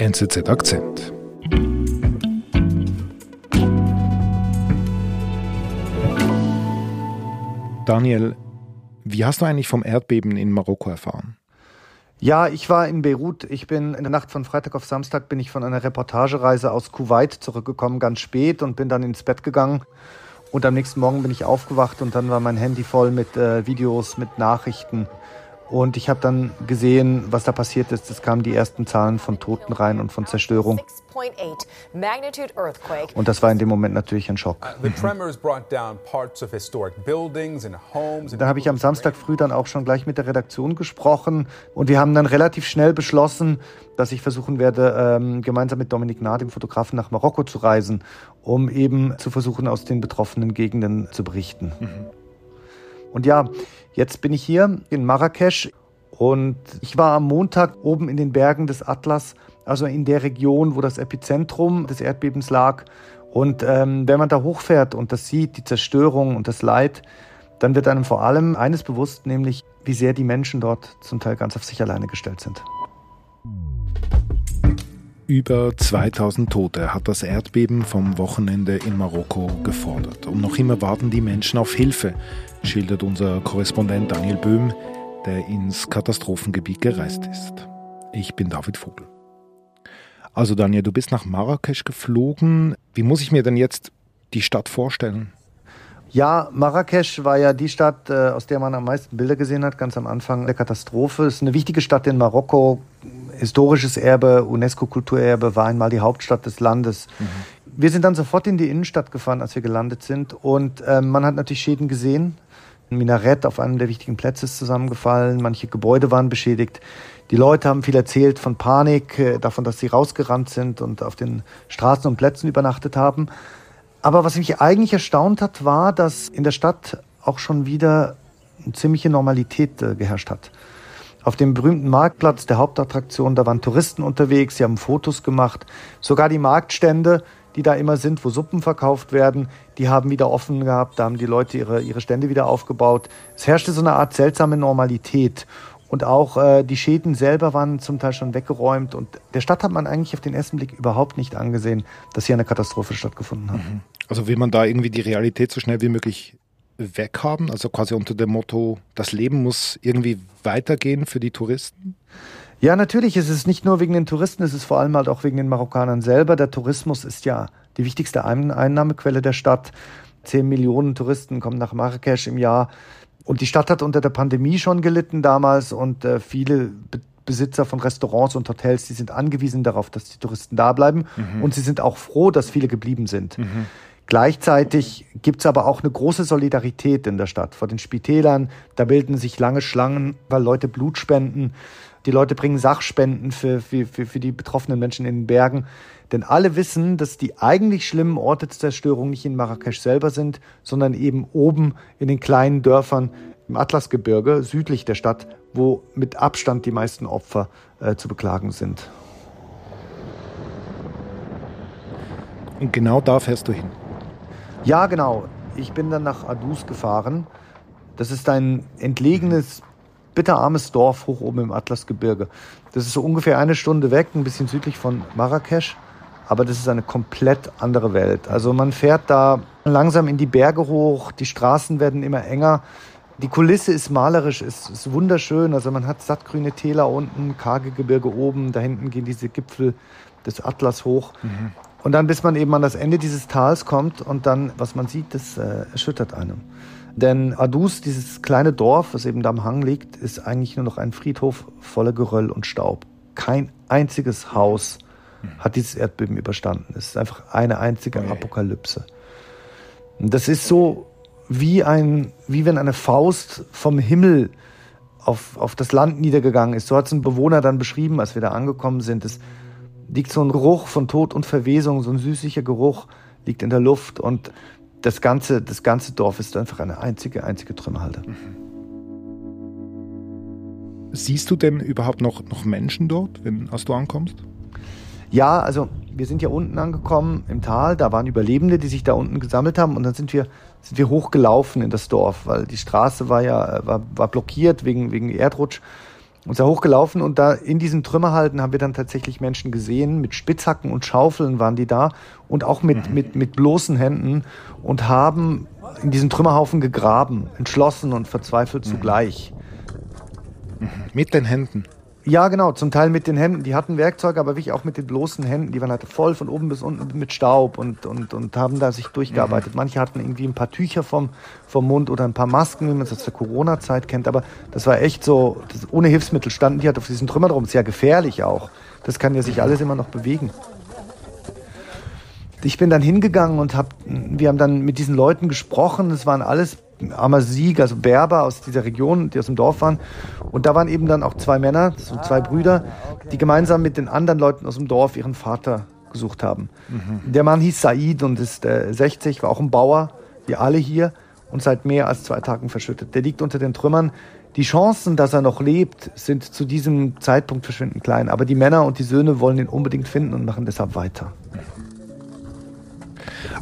NZZ Akzent. Daniel, wie hast du eigentlich vom Erdbeben in Marokko erfahren? Ja, ich war in Beirut. Ich bin in der Nacht von Freitag auf Samstag bin ich von einer Reportagereise aus Kuwait zurückgekommen, ganz spät und bin dann ins Bett gegangen. Und am nächsten Morgen bin ich aufgewacht und dann war mein Handy voll mit äh, Videos, mit Nachrichten. Und ich habe dann gesehen, was da passiert ist. Es kamen die ersten Zahlen von Toten rein und von Zerstörung. Und das war in dem Moment natürlich ein Schock. Da habe ich am Samstag früh dann auch schon gleich mit der Redaktion gesprochen und wir haben dann relativ schnell beschlossen, dass ich versuchen werde, ähm, gemeinsam mit Dominik Nahr, dem Fotografen, nach Marokko zu reisen, um eben zu versuchen, aus den betroffenen Gegenden zu berichten. Mhm. Und ja, jetzt bin ich hier in Marrakesch und ich war am Montag oben in den Bergen des Atlas, also in der Region, wo das Epizentrum des Erdbebens lag. Und ähm, wenn man da hochfährt und das sieht, die Zerstörung und das Leid, dann wird einem vor allem eines bewusst, nämlich wie sehr die Menschen dort zum Teil ganz auf sich alleine gestellt sind. Über 2000 Tote hat das Erdbeben vom Wochenende in Marokko gefordert. Und noch immer warten die Menschen auf Hilfe, schildert unser Korrespondent Daniel Böhm, der ins Katastrophengebiet gereist ist. Ich bin David Vogel. Also Daniel, du bist nach Marrakesch geflogen. Wie muss ich mir denn jetzt die Stadt vorstellen? Ja, Marrakesch war ja die Stadt, äh, aus der man am meisten Bilder gesehen hat, ganz am Anfang der Katastrophe. Es ist eine wichtige Stadt in Marokko, historisches Erbe, UNESCO-Kulturerbe, war einmal die Hauptstadt des Landes. Mhm. Wir sind dann sofort in die Innenstadt gefahren, als wir gelandet sind. Und äh, man hat natürlich Schäden gesehen. Ein Minarett auf einem der wichtigen Plätze ist zusammengefallen, manche Gebäude waren beschädigt. Die Leute haben viel erzählt von Panik, äh, davon, dass sie rausgerannt sind und auf den Straßen und Plätzen übernachtet haben. Aber was mich eigentlich erstaunt hat, war, dass in der Stadt auch schon wieder eine ziemliche Normalität äh, geherrscht hat. Auf dem berühmten Marktplatz der Hauptattraktion, da waren Touristen unterwegs, sie haben Fotos gemacht. Sogar die Marktstände, die da immer sind, wo Suppen verkauft werden, die haben wieder offen gehabt, da haben die Leute ihre, ihre Stände wieder aufgebaut. Es herrschte so eine Art seltsame Normalität. Und auch äh, die Schäden selber waren zum Teil schon weggeräumt. Und der Stadt hat man eigentlich auf den ersten Blick überhaupt nicht angesehen, dass hier eine Katastrophe stattgefunden hat. Mhm. Also will man da irgendwie die Realität so schnell wie möglich weghaben? Also quasi unter dem Motto, das Leben muss irgendwie weitergehen für die Touristen? Ja, natürlich. Es ist nicht nur wegen den Touristen, es ist vor allem halt auch wegen den Marokkanern selber. Der Tourismus ist ja die wichtigste Einnahmequelle der Stadt. Zehn Millionen Touristen kommen nach Marrakesch im Jahr. Und die Stadt hat unter der Pandemie schon gelitten damals und äh, viele Be Besitzer von Restaurants und Hotels, die sind angewiesen darauf, dass die Touristen da bleiben. Mhm. Und sie sind auch froh, dass viele geblieben sind. Mhm. Gleichzeitig gibt es aber auch eine große Solidarität in der Stadt. Vor den Spitälern, da bilden sich lange Schlangen, weil Leute Blut spenden. Die Leute bringen Sachspenden für, für, für, für die betroffenen Menschen in den Bergen. Denn alle wissen, dass die eigentlich schlimmen Orte der Zerstörung nicht in Marrakesch selber sind, sondern eben oben in den kleinen Dörfern im Atlasgebirge südlich der Stadt, wo mit Abstand die meisten Opfer äh, zu beklagen sind. Und genau da fährst du hin. Ja, genau. Ich bin dann nach Adus gefahren. Das ist ein entlegenes, bitterarmes Dorf hoch oben im Atlasgebirge. Das ist so ungefähr eine Stunde weg, ein bisschen südlich von Marrakesch. Aber das ist eine komplett andere Welt. Also man fährt da langsam in die Berge hoch, die Straßen werden immer enger. Die Kulisse ist malerisch, ist, ist wunderschön. Also man hat sattgrüne Täler unten, karge Gebirge oben, da hinten gehen diese Gipfel des Atlas hoch. Mhm. Und dann, bis man eben an das Ende dieses Tals kommt und dann, was man sieht, das äh, erschüttert einem. Denn Adus, dieses kleine Dorf, was eben da am Hang liegt, ist eigentlich nur noch ein Friedhof voller Geröll und Staub. Kein einziges Haus hat dieses Erdbeben überstanden. Es ist einfach eine einzige okay. Apokalypse. Und das ist so wie ein, wie wenn eine Faust vom Himmel auf, auf das Land niedergegangen ist. So hat es ein Bewohner dann beschrieben, als wir da angekommen sind. Es liegt so ein Geruch von Tod und Verwesung, so ein süßlicher Geruch liegt in der Luft und das ganze, das ganze Dorf ist einfach eine einzige, einzige Trümmerhalde. Siehst du denn überhaupt noch, noch Menschen dort, wenn, als du ankommst? Ja, also wir sind ja unten angekommen im Tal, da waren Überlebende, die sich da unten gesammelt haben und dann sind wir, sind wir hochgelaufen in das Dorf, weil die Straße war ja war, war blockiert wegen, wegen Erdrutsch. Und da hochgelaufen und da in diesen Trümmerhalten haben wir dann tatsächlich Menschen gesehen, mit Spitzhacken und Schaufeln waren die da und auch mit, mhm. mit, mit bloßen Händen und haben in diesen Trümmerhaufen gegraben, entschlossen und verzweifelt mhm. zugleich. Mhm. Mit den Händen? Ja, genau, zum Teil mit den Händen. Die hatten Werkzeuge, aber wirklich auch mit den bloßen Händen. Die waren halt voll von oben bis unten mit Staub und, und, und haben da sich durchgearbeitet. Mhm. Manche hatten irgendwie ein paar Tücher vom, vom Mund oder ein paar Masken, wie man es aus der Corona-Zeit kennt. Aber das war echt so, das, ohne Hilfsmittel standen die halt auf diesen Trümmern rum. Ist gefährlich auch. Das kann ja sich alles immer noch bewegen. Ich bin dann hingegangen und hab, wir haben dann mit diesen Leuten gesprochen. Es waren alles Amazigh, also Berber aus dieser Region, die aus dem Dorf waren. Und da waren eben dann auch zwei Männer, so zwei Brüder, die gemeinsam mit den anderen Leuten aus dem Dorf ihren Vater gesucht haben. Mhm. Der Mann hieß Said und ist äh, 60, war auch ein Bauer, wie alle hier, und seit mehr als zwei Tagen verschüttet. Der liegt unter den Trümmern. Die Chancen, dass er noch lebt, sind zu diesem Zeitpunkt verschwindend klein. Aber die Männer und die Söhne wollen ihn unbedingt finden und machen deshalb weiter.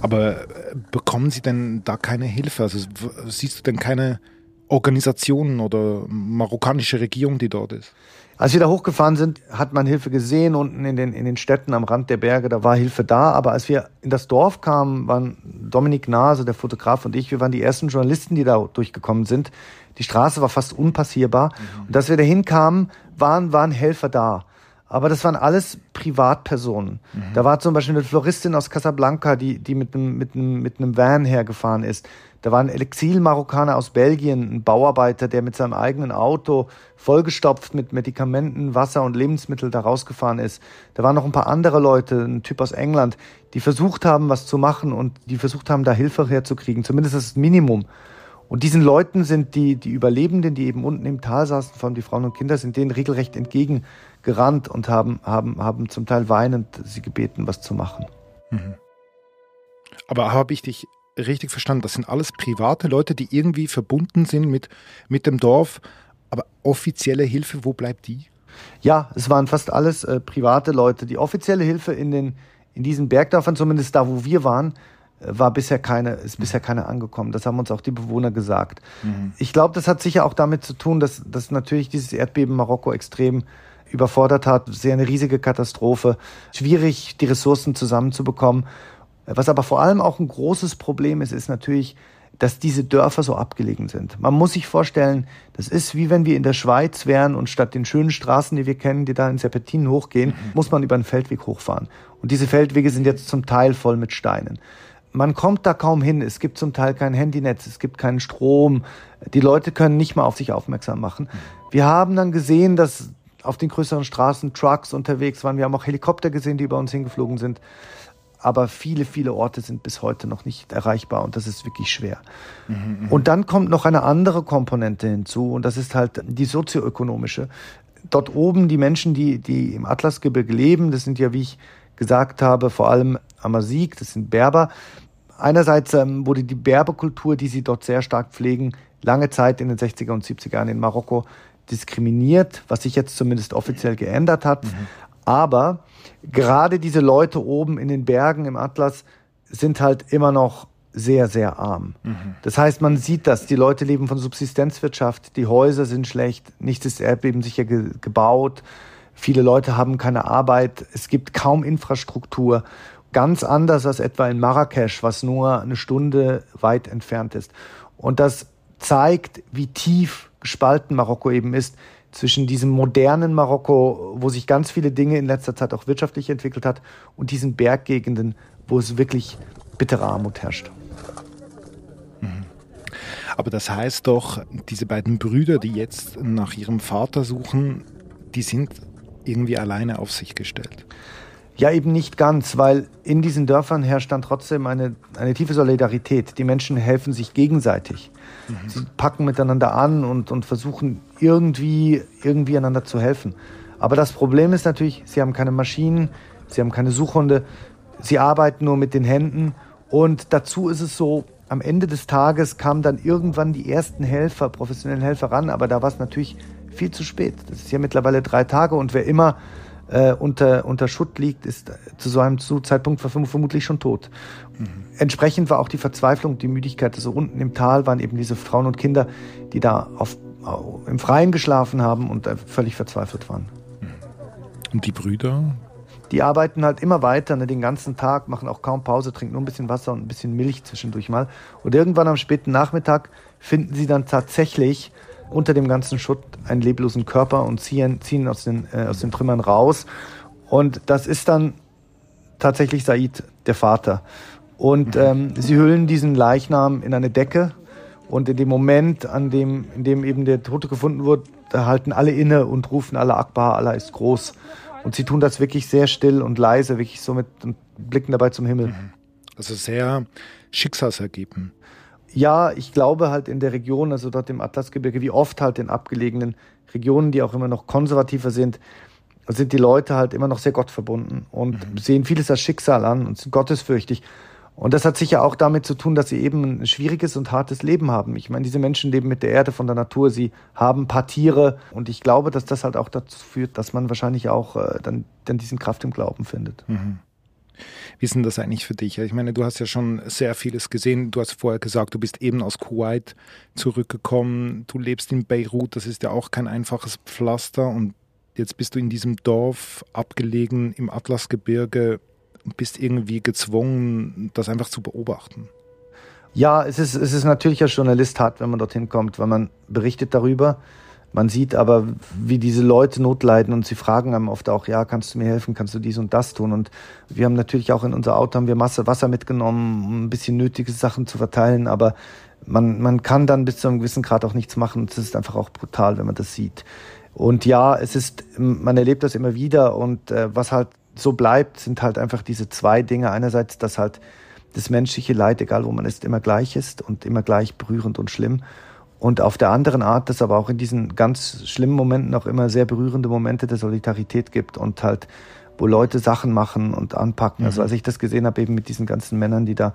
Aber äh, bekommen Sie denn da keine Hilfe? Also siehst du denn keine Organisationen oder marokkanische Regierung, die dort ist? Als wir da hochgefahren sind, hat man Hilfe gesehen unten in den, in den Städten am Rand der Berge, da war Hilfe da. Aber als wir in das Dorf kamen, waren Dominik Nase, der Fotograf und ich, wir waren die ersten Journalisten, die da durchgekommen sind. Die Straße war fast unpassierbar. Mhm. Und als wir da hinkamen, waren, waren Helfer da. Aber das waren alles Privatpersonen. Mhm. Da war zum Beispiel eine Floristin aus Casablanca, die, die mit einem, mit einem, mit einem Van hergefahren ist. Da war ein Exil-Marokkaner aus Belgien, ein Bauarbeiter, der mit seinem eigenen Auto vollgestopft mit Medikamenten, Wasser und Lebensmitteln da rausgefahren ist. Da waren noch ein paar andere Leute, ein Typ aus England, die versucht haben, was zu machen und die versucht haben, da Hilfe herzukriegen. Zumindest das Minimum. Und diesen Leuten sind die, die Überlebenden, die eben unten im Tal saßen, vor allem die Frauen und Kinder, sind denen regelrecht entgegengerannt und haben, haben, haben zum Teil weinend sie gebeten, was zu machen. Mhm. Aber habe ich dich richtig verstanden? Das sind alles private Leute, die irgendwie verbunden sind mit, mit dem Dorf. Aber offizielle Hilfe, wo bleibt die? Ja, es waren fast alles äh, private Leute. Die offizielle Hilfe in, den, in diesen Bergdörfern, zumindest da, wo wir waren, war bisher keine, ist bisher keine angekommen. Das haben uns auch die Bewohner gesagt. Mhm. Ich glaube, das hat sicher auch damit zu tun, dass, dass natürlich dieses Erdbeben Marokko extrem überfordert hat. Sehr eine riesige Katastrophe. Schwierig, die Ressourcen zusammenzubekommen. Was aber vor allem auch ein großes Problem ist, ist natürlich, dass diese Dörfer so abgelegen sind. Man muss sich vorstellen, das ist wie wenn wir in der Schweiz wären und statt den schönen Straßen, die wir kennen, die da in Serpentinen hochgehen, mhm. muss man über einen Feldweg hochfahren. Und diese Feldwege sind jetzt zum Teil voll mit Steinen man kommt da kaum hin. Es gibt zum Teil kein Handynetz, es gibt keinen Strom. Die Leute können nicht mal auf sich aufmerksam machen. Wir haben dann gesehen, dass auf den größeren Straßen Trucks unterwegs waren. Wir haben auch Helikopter gesehen, die über uns hingeflogen sind. Aber viele, viele Orte sind bis heute noch nicht erreichbar und das ist wirklich schwer. Mhm, mhm. und dann kommt noch eine andere Komponente hinzu und das ist halt die sozioökonomische. Dort oben die Menschen, die, die im Atlasgebirge leben, das sind ja, wie ich gesagt habe, vor allem Amazigh, das sind Berber. Einerseits ähm, wurde die Berberkultur, die sie dort sehr stark pflegen, lange Zeit in den 60er und 70er Jahren in Marokko diskriminiert, was sich jetzt zumindest offiziell geändert hat. Mhm. Aber gerade diese Leute oben in den Bergen im Atlas sind halt immer noch sehr, sehr arm. Mhm. Das heißt, man sieht das. Die Leute leben von Subsistenzwirtschaft, die Häuser sind schlecht, nichts ist erdbebensicher ge gebaut. Viele Leute haben keine Arbeit, es gibt kaum Infrastruktur. Ganz anders als etwa in Marrakesch, was nur eine Stunde weit entfernt ist. Und das zeigt, wie tief gespalten Marokko eben ist zwischen diesem modernen Marokko, wo sich ganz viele Dinge in letzter Zeit auch wirtschaftlich entwickelt hat, und diesen Berggegenden, wo es wirklich bittere Armut herrscht. Mhm. Aber das heißt doch, diese beiden Brüder, die jetzt nach ihrem Vater suchen, die sind irgendwie alleine auf sich gestellt. Ja, eben nicht ganz, weil in diesen Dörfern herrscht dann trotzdem eine, eine tiefe Solidarität. Die Menschen helfen sich gegenseitig. Mhm. Sie packen miteinander an und, und versuchen irgendwie, irgendwie einander zu helfen. Aber das Problem ist natürlich, sie haben keine Maschinen, sie haben keine Suchhunde, sie arbeiten nur mit den Händen. Und dazu ist es so, am Ende des Tages kamen dann irgendwann die ersten Helfer, professionellen Helfer ran, aber da war es natürlich viel zu spät. Das ist ja mittlerweile drei Tage und wer immer äh, unter, unter Schutt liegt, ist zu so einem Zeitpunkt vermutlich schon tot. Mhm. Entsprechend war auch die Verzweiflung, die Müdigkeit. Also unten im Tal waren eben diese Frauen und Kinder, die da auf im Freien geschlafen haben und völlig verzweifelt waren. Und die Brüder? Die arbeiten halt immer weiter, ne, den ganzen Tag, machen auch kaum Pause, trinken nur ein bisschen Wasser und ein bisschen Milch zwischendurch mal. Und irgendwann am späten Nachmittag finden sie dann tatsächlich unter dem ganzen Schutt einen leblosen Körper und ziehen, ziehen aus, den, äh, aus den Trümmern raus. Und das ist dann tatsächlich Said, der Vater. Und mhm. ähm, sie hüllen diesen Leichnam in eine Decke. Und in dem Moment, an dem, in dem eben der Tote gefunden wurde, da halten alle inne und rufen alle Akbar, Allah ist groß. Und sie tun das wirklich sehr still und leise, wirklich so mit und blicken dabei zum Himmel. Mhm. Also sehr schicksalsergeben. Ja, ich glaube halt in der Region, also dort im Atlasgebirge, wie oft halt in abgelegenen Regionen, die auch immer noch konservativer sind, sind die Leute halt immer noch sehr gottverbunden und mhm. sehen vieles als Schicksal an und sind gottesfürchtig. Und das hat sicher auch damit zu tun, dass sie eben ein schwieriges und hartes Leben haben. Ich meine, diese Menschen leben mit der Erde von der Natur, sie haben paar Tiere und ich glaube, dass das halt auch dazu führt, dass man wahrscheinlich auch äh, dann, dann diesen Kraft im Glauben findet. Mhm. Wie ist denn das eigentlich für dich? Ich meine, du hast ja schon sehr vieles gesehen. Du hast vorher gesagt, du bist eben aus Kuwait zurückgekommen. Du lebst in Beirut, das ist ja auch kein einfaches Pflaster. Und jetzt bist du in diesem Dorf abgelegen im Atlasgebirge und bist irgendwie gezwungen, das einfach zu beobachten. Ja, es ist, es ist natürlich als Journalist hart, wenn man dorthin kommt, weil man berichtet darüber. Man sieht aber, wie diese Leute Not leiden und sie fragen einem oft auch, ja, kannst du mir helfen, kannst du dies und das tun? Und wir haben natürlich auch in unser Auto haben wir Masse Wasser mitgenommen, um ein bisschen nötige Sachen zu verteilen, aber man, man kann dann bis zu einem gewissen Grad auch nichts machen. Es ist einfach auch brutal, wenn man das sieht. Und ja, es ist, man erlebt das immer wieder und äh, was halt so bleibt, sind halt einfach diese zwei Dinge. Einerseits, dass halt das menschliche Leid, egal wo man ist, immer gleich ist und immer gleich berührend und schlimm. Und auf der anderen Art, dass aber auch in diesen ganz schlimmen Momenten auch immer sehr berührende Momente der Solidarität gibt und halt, wo Leute Sachen machen und anpacken. Also mhm. Also als ich das gesehen habe, eben mit diesen ganzen Männern, die da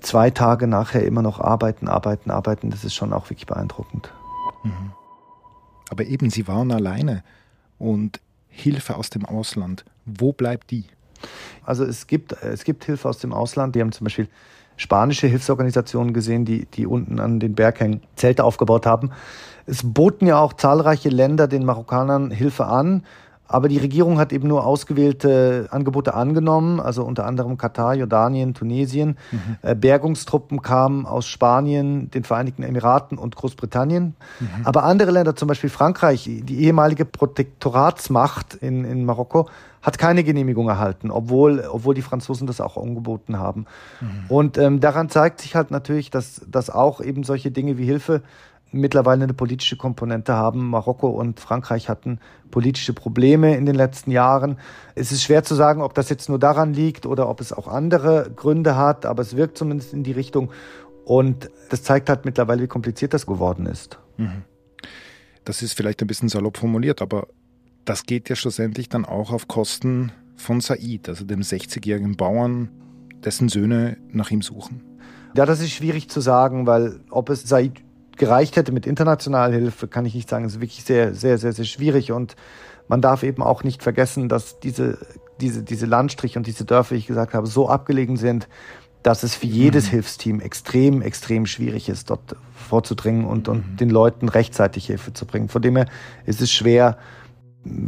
zwei Tage nachher immer noch arbeiten, arbeiten, arbeiten, das ist schon auch wirklich beeindruckend. Mhm. Aber eben, sie waren alleine und Hilfe aus dem Ausland. Wo bleibt die? Also es gibt, es gibt Hilfe aus dem Ausland. Die haben zum Beispiel spanische Hilfsorganisationen gesehen, die, die unten an den Berghängen Zelte aufgebaut haben. Es boten ja auch zahlreiche Länder den Marokkanern Hilfe an. Aber die Regierung hat eben nur ausgewählte Angebote angenommen, also unter anderem Katar, Jordanien, Tunesien. Mhm. Äh, Bergungstruppen kamen aus Spanien, den Vereinigten Emiraten und Großbritannien. Mhm. Aber andere Länder, zum Beispiel Frankreich, die ehemalige Protektoratsmacht in, in Marokko, hat keine Genehmigung erhalten, obwohl, obwohl die Franzosen das auch angeboten haben. Mhm. Und ähm, daran zeigt sich halt natürlich, dass, dass auch eben solche Dinge wie Hilfe mittlerweile eine politische Komponente haben. Marokko und Frankreich hatten politische Probleme in den letzten Jahren. Es ist schwer zu sagen, ob das jetzt nur daran liegt oder ob es auch andere Gründe hat, aber es wirkt zumindest in die Richtung. Und das zeigt halt mittlerweile, wie kompliziert das geworden ist. Mhm. Das ist vielleicht ein bisschen salopp formuliert, aber das geht ja schlussendlich dann auch auf Kosten von Said, also dem 60-jährigen Bauern, dessen Söhne nach ihm suchen. Ja, das ist schwierig zu sagen, weil ob es Said gereicht hätte mit internationaler Hilfe, kann ich nicht sagen. Es ist wirklich sehr, sehr, sehr, sehr schwierig. Und man darf eben auch nicht vergessen, dass diese, diese, diese Landstriche und diese Dörfer, wie ich gesagt habe, so abgelegen sind, dass es für jedes mhm. Hilfsteam extrem, extrem schwierig ist, dort vorzudringen und, und mhm. den Leuten rechtzeitig Hilfe zu bringen. Von dem her ist es schwer,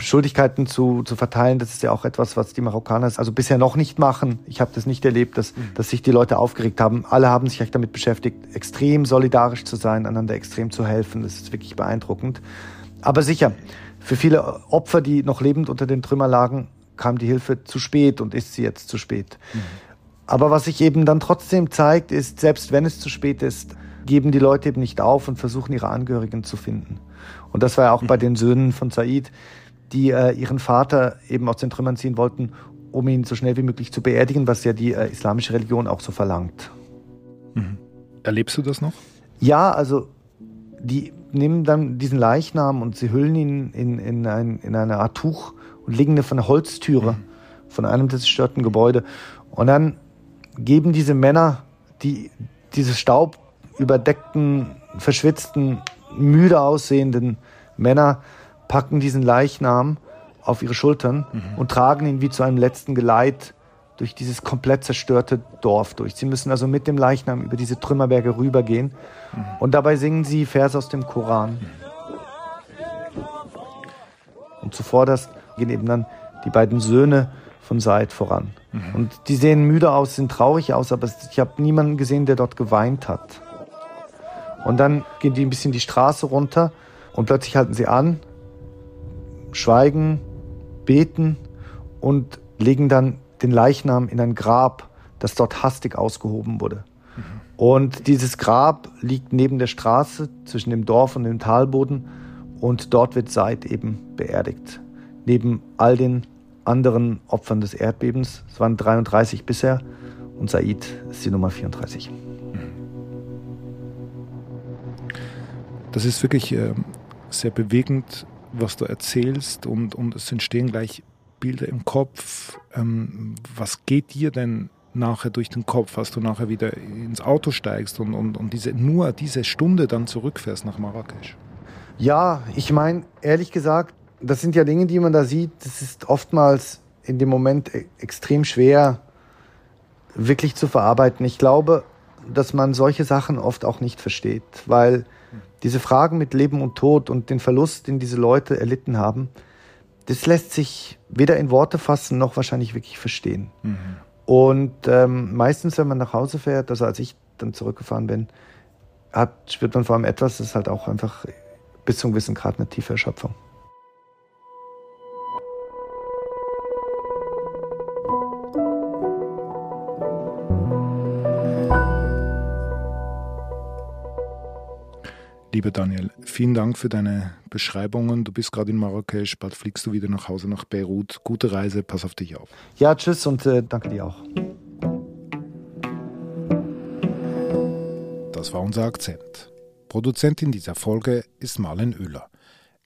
Schuldigkeiten zu, zu verteilen, das ist ja auch etwas, was die Marokkaner also bisher noch nicht machen. Ich habe das nicht erlebt, dass, mhm. dass sich die Leute aufgeregt haben. Alle haben sich echt damit beschäftigt, extrem solidarisch zu sein, einander extrem zu helfen. Das ist wirklich beeindruckend. Aber sicher, für viele Opfer, die noch lebend unter den Trümmern lagen, kam die Hilfe zu spät und ist sie jetzt zu spät. Mhm. Aber was sich eben dann trotzdem zeigt, ist, selbst wenn es zu spät ist, geben die Leute eben nicht auf und versuchen ihre Angehörigen zu finden. Und das war ja auch mhm. bei den Söhnen von Said die äh, ihren Vater eben aus den Trümmern ziehen wollten, um ihn so schnell wie möglich zu beerdigen, was ja die äh, islamische Religion auch so verlangt. Mhm. Erlebst du das noch? Ja, also die nehmen dann diesen Leichnam und sie hüllen ihn in, in, ein, in eine Art Tuch und legen eine von einer Holztüre mhm. von einem der zerstörten Gebäude. Und dann geben diese Männer, die diese staubüberdeckten, verschwitzten, müde aussehenden Männer, packen diesen Leichnam auf ihre Schultern mhm. und tragen ihn wie zu einem letzten Geleit durch dieses komplett zerstörte Dorf durch. Sie müssen also mit dem Leichnam über diese Trümmerberge rübergehen mhm. und dabei singen sie Verse aus dem Koran. Und zuvorderst gehen eben dann die beiden Söhne von Said voran. Mhm. Und die sehen müde aus, sehen traurig aus, aber ich habe niemanden gesehen, der dort geweint hat. Und dann gehen die ein bisschen die Straße runter und plötzlich halten sie an, schweigen, beten und legen dann den Leichnam in ein Grab, das dort hastig ausgehoben wurde. Mhm. Und dieses Grab liegt neben der Straße zwischen dem Dorf und dem Talboden und dort wird Said eben beerdigt. Neben all den anderen Opfern des Erdbebens. Es waren 33 bisher und Said ist die Nummer 34. Das ist wirklich äh, sehr bewegend, was du erzählst und, und es entstehen gleich Bilder im Kopf. Ähm, was geht dir denn nachher durch den Kopf, als du nachher wieder ins Auto steigst und, und, und diese, nur diese Stunde dann zurückfährst nach Marrakesch? Ja, ich meine, ehrlich gesagt, das sind ja Dinge, die man da sieht. Das ist oftmals in dem Moment e- extrem schwer wirklich zu verarbeiten. Ich glaube, dass man solche Sachen oft auch nicht versteht, weil diese Fragen mit Leben und Tod und den Verlust, den diese Leute erlitten haben, das lässt sich weder in Worte fassen noch wahrscheinlich wirklich verstehen. Mhm. Und ähm, meistens, wenn man nach Hause fährt, also als ich dann zurückgefahren bin, hat, spürt man vor allem etwas, das ist halt auch einfach bis zum gewissen Grad eine tiefe Erschöpfung. Lieber Daniel, vielen Dank für deine Beschreibungen. Du bist gerade in Marrakesch, bald fliegst du wieder nach Hause nach Beirut. Gute Reise, pass auf dich auf. Ja, tschüss und äh, danke dir auch. Das war unser Akzent. Produzentin dieser Folge ist Marlen Oehler.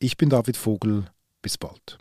Ich bin David Vogel. Bis bald.